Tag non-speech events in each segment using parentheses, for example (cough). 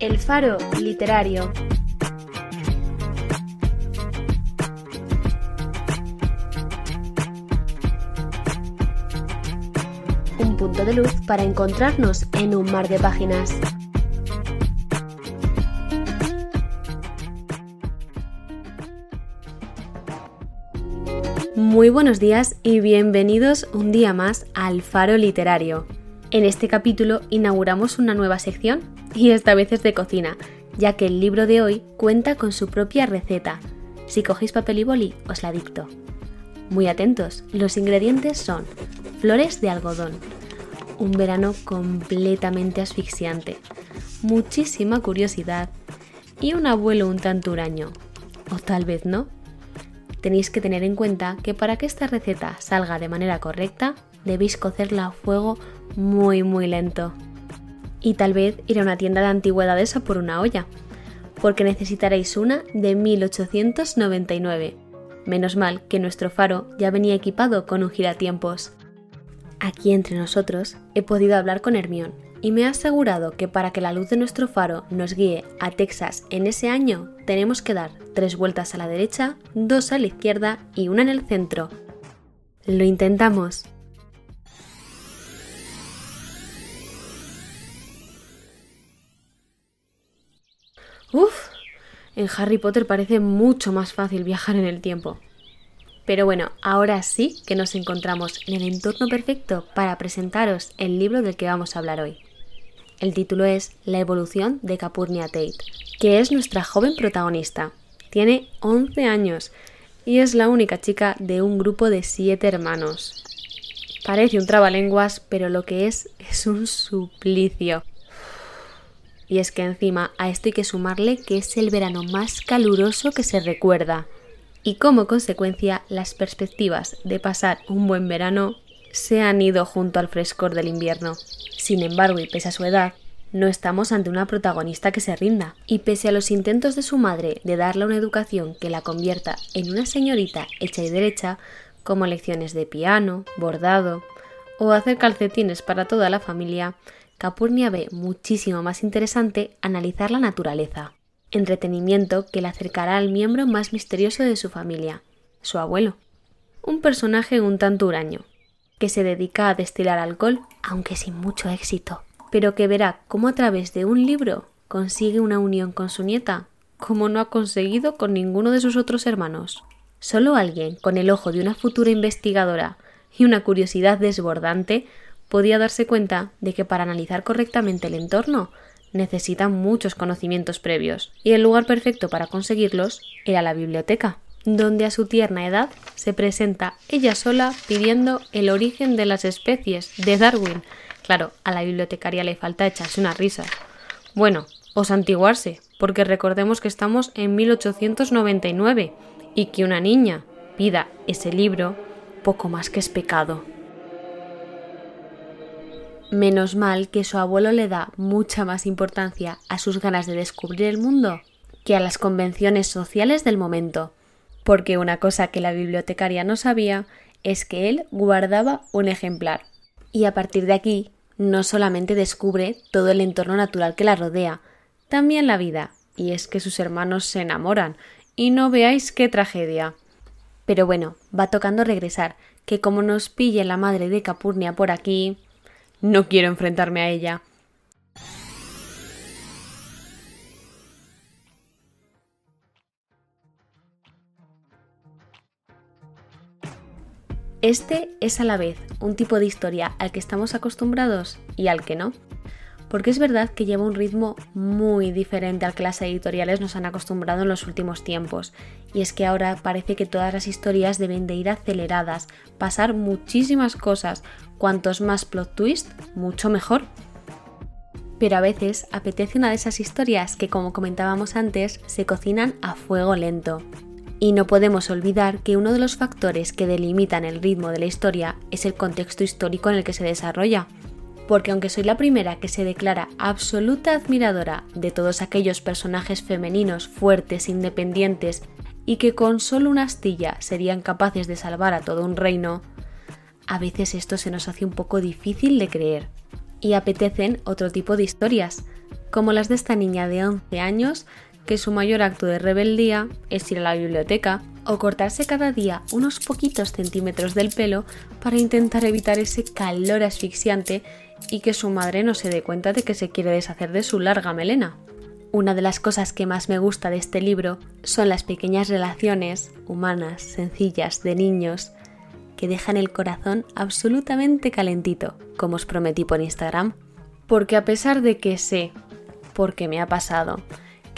El Faro Literario. Un punto de luz para encontrarnos en un mar de páginas. Muy buenos días y bienvenidos un día más al Faro Literario. En este capítulo inauguramos una nueva sección y esta vez es de cocina, ya que el libro de hoy cuenta con su propia receta. Si cogéis papel y boli, os la dicto. Muy atentos, los ingredientes son flores de algodón, un verano completamente asfixiante, muchísima curiosidad y un abuelo un tanto huraño. O tal vez no. Tenéis que tener en cuenta que para que esta receta salga de manera correcta, debéis cocerla a fuego muy muy lento. Y tal vez ir a una tienda de antigüedades a por una olla, porque necesitaréis una de 1899. Menos mal que nuestro faro ya venía equipado con un giratiempos. Aquí entre nosotros he podido hablar con Hermión y me ha asegurado que para que la luz de nuestro faro nos guíe a Texas en ese año tenemos que dar tres vueltas a la derecha, dos a la izquierda y una en el centro. Lo intentamos. Uf, en Harry Potter parece mucho más fácil viajar en el tiempo. Pero bueno, ahora sí que nos encontramos en el entorno perfecto para presentaros el libro del que vamos a hablar hoy. El título es La evolución de Capurnia Tate, que es nuestra joven protagonista. Tiene 11 años y es la única chica de un grupo de 7 hermanos. Parece un trabalenguas, pero lo que es es un suplicio. Y es que encima a esto hay que sumarle que es el verano más caluroso que se recuerda. Y como consecuencia, las perspectivas de pasar un buen verano se han ido junto al frescor del invierno. Sin embargo, y pese a su edad, no estamos ante una protagonista que se rinda, y pese a los intentos de su madre de darle una educación que la convierta en una señorita hecha y derecha, como lecciones de piano, bordado o hacer calcetines para toda la familia, Capurnia ve muchísimo más interesante analizar la naturaleza, entretenimiento que le acercará al miembro más misterioso de su familia, su abuelo, un personaje un tanto huraño, que se dedica a destilar alcohol, aunque sin mucho éxito, pero que verá cómo a través de un libro consigue una unión con su nieta, como no ha conseguido con ninguno de sus otros hermanos. Solo alguien con el ojo de una futura investigadora y una curiosidad desbordante podía darse cuenta de que para analizar correctamente el entorno necesitan muchos conocimientos previos, y el lugar perfecto para conseguirlos era la biblioteca, donde a su tierna edad se presenta ella sola pidiendo el origen de las especies de Darwin. Claro, a la bibliotecaria le falta echarse una risa. Bueno, o santiguarse, porque recordemos que estamos en 1899 y que una niña pida ese libro poco más que es pecado. Menos mal que su abuelo le da mucha más importancia a sus ganas de descubrir el mundo que a las convenciones sociales del momento, porque una cosa que la bibliotecaria no sabía es que él guardaba un ejemplar. Y a partir de aquí, no solamente descubre todo el entorno natural que la rodea, también la vida, y es que sus hermanos se enamoran, y no veáis qué tragedia. Pero bueno, va tocando regresar, que como nos pille la madre de Capurnia por aquí, no quiero enfrentarme a ella. Este es a la vez un tipo de historia al que estamos acostumbrados y al que no, porque es verdad que lleva un ritmo muy diferente al que las editoriales nos han acostumbrado en los últimos tiempos, y es que ahora parece que todas las historias deben de ir aceleradas, pasar muchísimas cosas, cuantos más plot twist, mucho mejor. Pero a veces apetece una de esas historias que, como comentábamos antes, se cocinan a fuego lento. Y no podemos olvidar que uno de los factores que delimitan el ritmo de la historia es el contexto histórico en el que se desarrolla. Porque aunque soy la primera que se declara absoluta admiradora de todos aquellos personajes femeninos fuertes, independientes y que con solo una astilla serían capaces de salvar a todo un reino, a veces esto se nos hace un poco difícil de creer y apetecen otro tipo de historias, como las de esta niña de 11 años que su mayor acto de rebeldía es ir a la biblioteca o cortarse cada día unos poquitos centímetros del pelo para intentar evitar ese calor asfixiante y que su madre no se dé cuenta de que se quiere deshacer de su larga melena. Una de las cosas que más me gusta de este libro son las pequeñas relaciones humanas, sencillas, de niños, que dejan el corazón absolutamente calentito, como os prometí por Instagram. Porque a pesar de que sé, porque me ha pasado,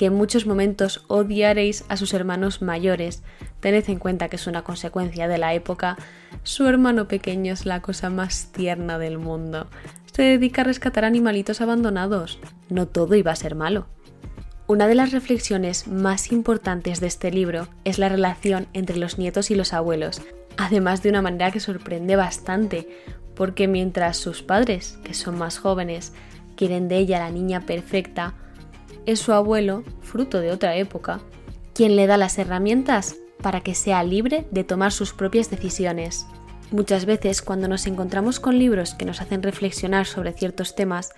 que en muchos momentos odiaréis a sus hermanos mayores, tened en cuenta que es una consecuencia de la época, su hermano pequeño es la cosa más tierna del mundo. Se dedica a rescatar animalitos abandonados. No todo iba a ser malo. Una de las reflexiones más importantes de este libro es la relación entre los nietos y los abuelos, además de una manera que sorprende bastante, porque mientras sus padres, que son más jóvenes, quieren de ella la niña perfecta, es su abuelo, fruto de otra época, quien le da las herramientas para que sea libre de tomar sus propias decisiones. Muchas veces cuando nos encontramos con libros que nos hacen reflexionar sobre ciertos temas,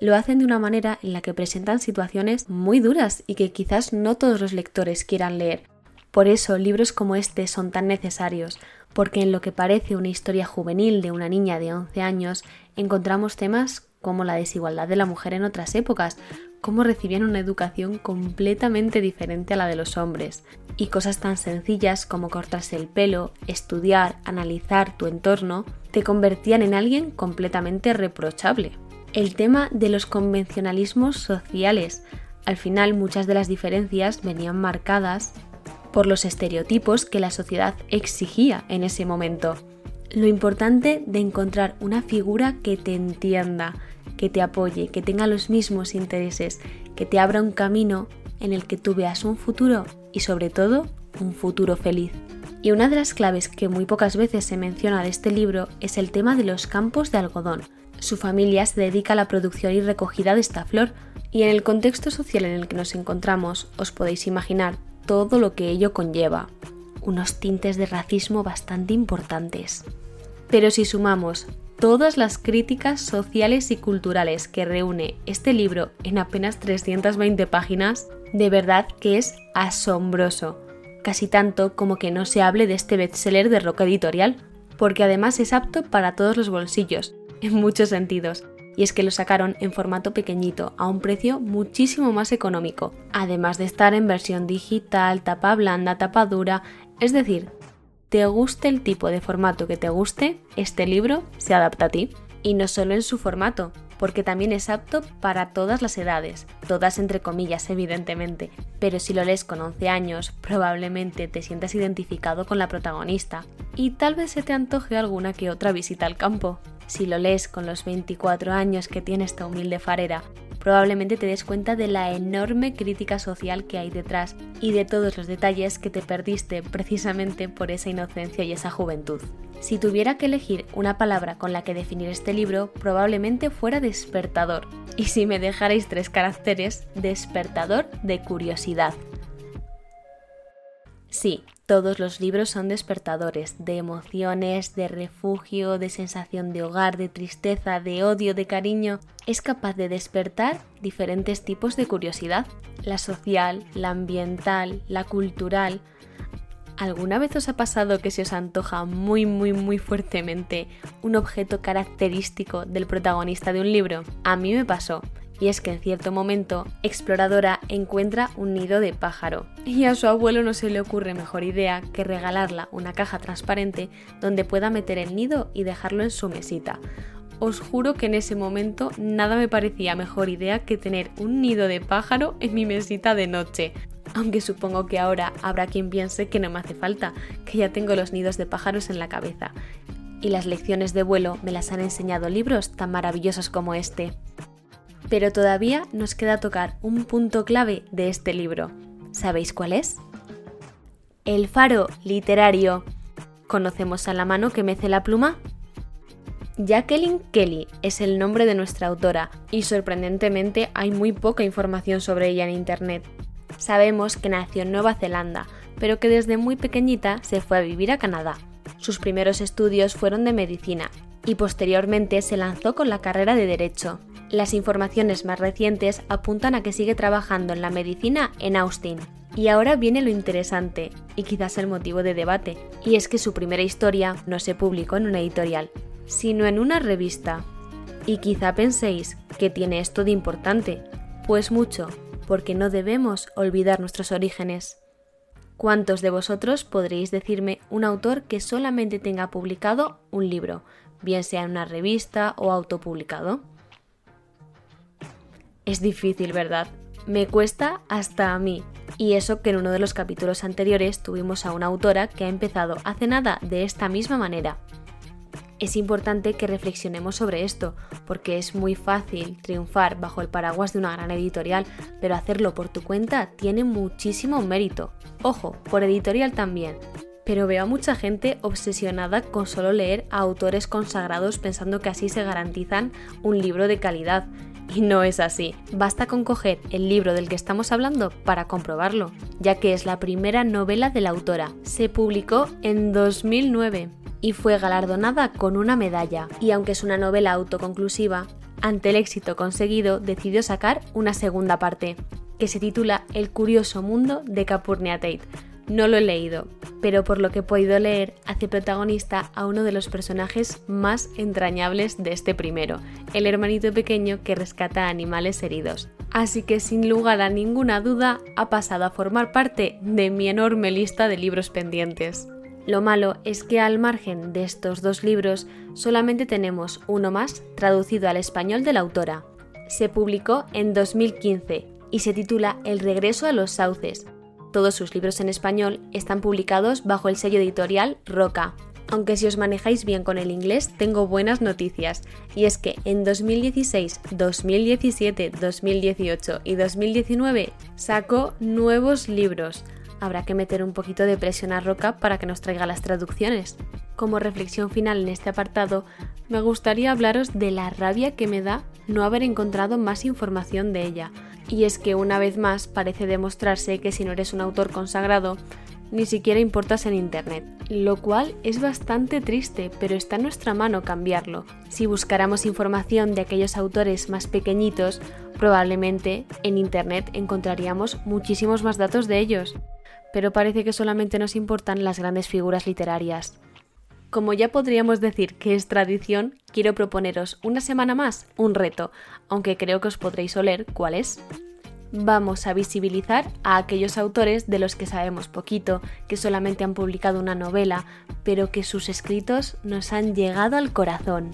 lo hacen de una manera en la que presentan situaciones muy duras y que quizás no todos los lectores quieran leer. Por eso libros como este son tan necesarios, porque en lo que parece una historia juvenil de una niña de 11 años encontramos temas como la desigualdad de la mujer en otras épocas, cómo recibían una educación completamente diferente a la de los hombres, y cosas tan sencillas como cortarse el pelo, estudiar, analizar tu entorno, te convertían en alguien completamente reprochable el tema de los convencionalismos sociales. Al final muchas de las diferencias venían marcadas por los estereotipos que la sociedad exigía en ese momento. Lo importante de encontrar una figura que te entienda, que te apoye, que tenga los mismos intereses, que te abra un camino en el que tú veas un futuro y sobre todo un futuro feliz. Y una de las claves que muy pocas veces se menciona de este libro es el tema de los campos de algodón, su familia se dedica a la producción y recogida de esta flor, y en el contexto social en el que nos encontramos os podéis imaginar todo lo que ello conlleva, unos tintes de racismo bastante importantes. Pero si sumamos todas las críticas sociales y culturales que reúne este libro en apenas 320 páginas, de verdad que es asombroso, casi tanto como que no se hable de este bestseller de Roca Editorial, porque además es apto para todos los bolsillos, (laughs) en muchos sentidos, y es que lo sacaron en formato pequeñito, a un precio muchísimo más económico, además de estar en versión digital, tapa blanda, tapa dura, es decir, te guste el tipo de formato que te guste, este libro se adapta a ti. Y no solo en su formato, porque también es apto para todas las edades, todas entre comillas evidentemente, pero si lo lees con 11 años probablemente te sientas identificado con la protagonista y tal vez se te antoje alguna que otra visita al campo. Si lo lees con los 24 años que tiene esta humilde farera, probablemente te des cuenta de la enorme crítica social que hay detrás y de todos los detalles que te perdiste precisamente por esa inocencia y esa juventud. Si tuviera que elegir una palabra con la que definir este libro, probablemente fuera despertador. Y si me dejarais tres caracteres, despertador de curiosidad. Sí, todos los libros son despertadores de emociones, de refugio, de sensación de hogar, de tristeza, de odio, de cariño. Es capaz de despertar diferentes tipos de curiosidad, la social, la ambiental, la cultural. ¿Alguna vez os ha pasado que se os antoja muy muy muy fuertemente un objeto característico del protagonista de un libro? A mí me pasó y es que en cierto momento Exploradora encuentra un nido de pájaro y a su abuelo no se le ocurre mejor idea que regalarla una caja transparente donde pueda meter el nido y dejarlo en su mesita. Os juro que en ese momento nada me parecía mejor idea que tener un nido de pájaro en mi mesita de noche. Aunque supongo que ahora habrá quien piense que no me hace falta, que ya tengo los nidos de pájaros en la cabeza. Y las lecciones de vuelo me las han enseñado libros tan maravillosos como este. Pero todavía nos queda tocar un punto clave de este libro. ¿Sabéis cuál es? El faro literario. ¿Conocemos a la mano que mece la pluma? Jacqueline Kelly es el nombre de nuestra autora y sorprendentemente hay muy poca información sobre ella en Internet. Sabemos que nació en Nueva Zelanda, pero que desde muy pequeñita se fue a vivir a Canadá. Sus primeros estudios fueron de medicina y posteriormente se lanzó con la carrera de Derecho. Las informaciones más recientes apuntan a que sigue trabajando en la medicina en Austin. Y ahora viene lo interesante, y quizás el motivo de debate, y es que su primera historia no se publicó en una editorial, sino en una revista. Y quizá penséis que tiene esto de importante, pues mucho, porque no debemos olvidar nuestros orígenes. ¿Cuántos de vosotros podréis decirme un autor que solamente tenga publicado un libro, bien sea en una revista o autopublicado? Es difícil, ¿verdad? Me cuesta hasta a mí. Y eso que en uno de los capítulos anteriores tuvimos a una autora que ha empezado hace nada de esta misma manera. Es importante que reflexionemos sobre esto, porque es muy fácil triunfar bajo el paraguas de una gran editorial, pero hacerlo por tu cuenta tiene muchísimo mérito. Ojo, por editorial también. Pero veo a mucha gente obsesionada con solo leer a autores consagrados pensando que así se garantizan un libro de calidad. Y no es así. Basta con coger el libro del que estamos hablando para comprobarlo, ya que es la primera novela de la autora. Se publicó en 2009 y fue galardonada con una medalla. Y aunque es una novela autoconclusiva, ante el éxito conseguido decidió sacar una segunda parte, que se titula El curioso mundo de Capurnia Tate. No lo he leído, pero por lo que he podido leer, hace protagonista a uno de los personajes más entrañables de este primero, el hermanito pequeño que rescata animales heridos. Así que sin lugar a ninguna duda ha pasado a formar parte de mi enorme lista de libros pendientes. Lo malo es que al margen de estos dos libros solamente tenemos uno más traducido al español de la autora. Se publicó en 2015 y se titula El regreso a los sauces. Todos sus libros en español están publicados bajo el sello editorial Roca. Aunque si os manejáis bien con el inglés, tengo buenas noticias, y es que en 2016, 2017, 2018 y 2019 sacó nuevos libros habrá que meter un poquito de presión a Roca para que nos traiga las traducciones. Como reflexión final en este apartado, me gustaría hablaros de la rabia que me da no haber encontrado más información de ella. Y es que una vez más parece demostrarse que si no eres un autor consagrado, ni siquiera importas en Internet, lo cual es bastante triste, pero está en nuestra mano cambiarlo. Si buscáramos información de aquellos autores más pequeñitos, probablemente en Internet encontraríamos muchísimos más datos de ellos pero parece que solamente nos importan las grandes figuras literarias. Como ya podríamos decir que es tradición, quiero proponeros una semana más un reto, aunque creo que os podréis oler cuál es. Vamos a visibilizar a aquellos autores de los que sabemos poquito, que solamente han publicado una novela, pero que sus escritos nos han llegado al corazón.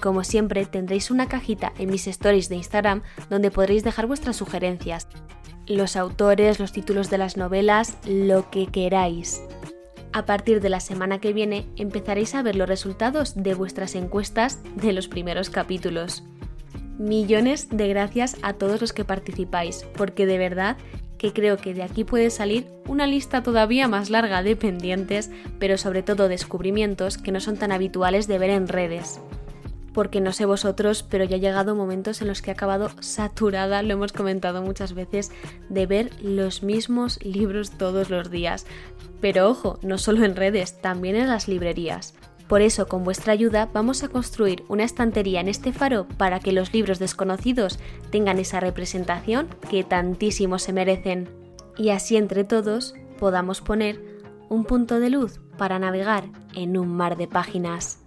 Como siempre, tendréis una cajita en mis stories de Instagram donde podréis dejar vuestras sugerencias los autores, los títulos de las novelas, lo que queráis. A partir de la semana que viene empezaréis a ver los resultados de vuestras encuestas de los primeros capítulos. Millones de gracias a todos los que participáis, porque de verdad que creo que de aquí puede salir una lista todavía más larga de pendientes, pero sobre todo descubrimientos que no son tan habituales de ver en redes porque no sé vosotros, pero ya ha llegado momentos en los que he acabado saturada, lo hemos comentado muchas veces, de ver los mismos libros todos los días. Pero ojo, no solo en redes, también en las librerías. Por eso, con vuestra ayuda, vamos a construir una estantería en este faro para que los libros desconocidos tengan esa representación que tantísimo se merecen. Y así entre todos podamos poner un punto de luz para navegar en un mar de páginas.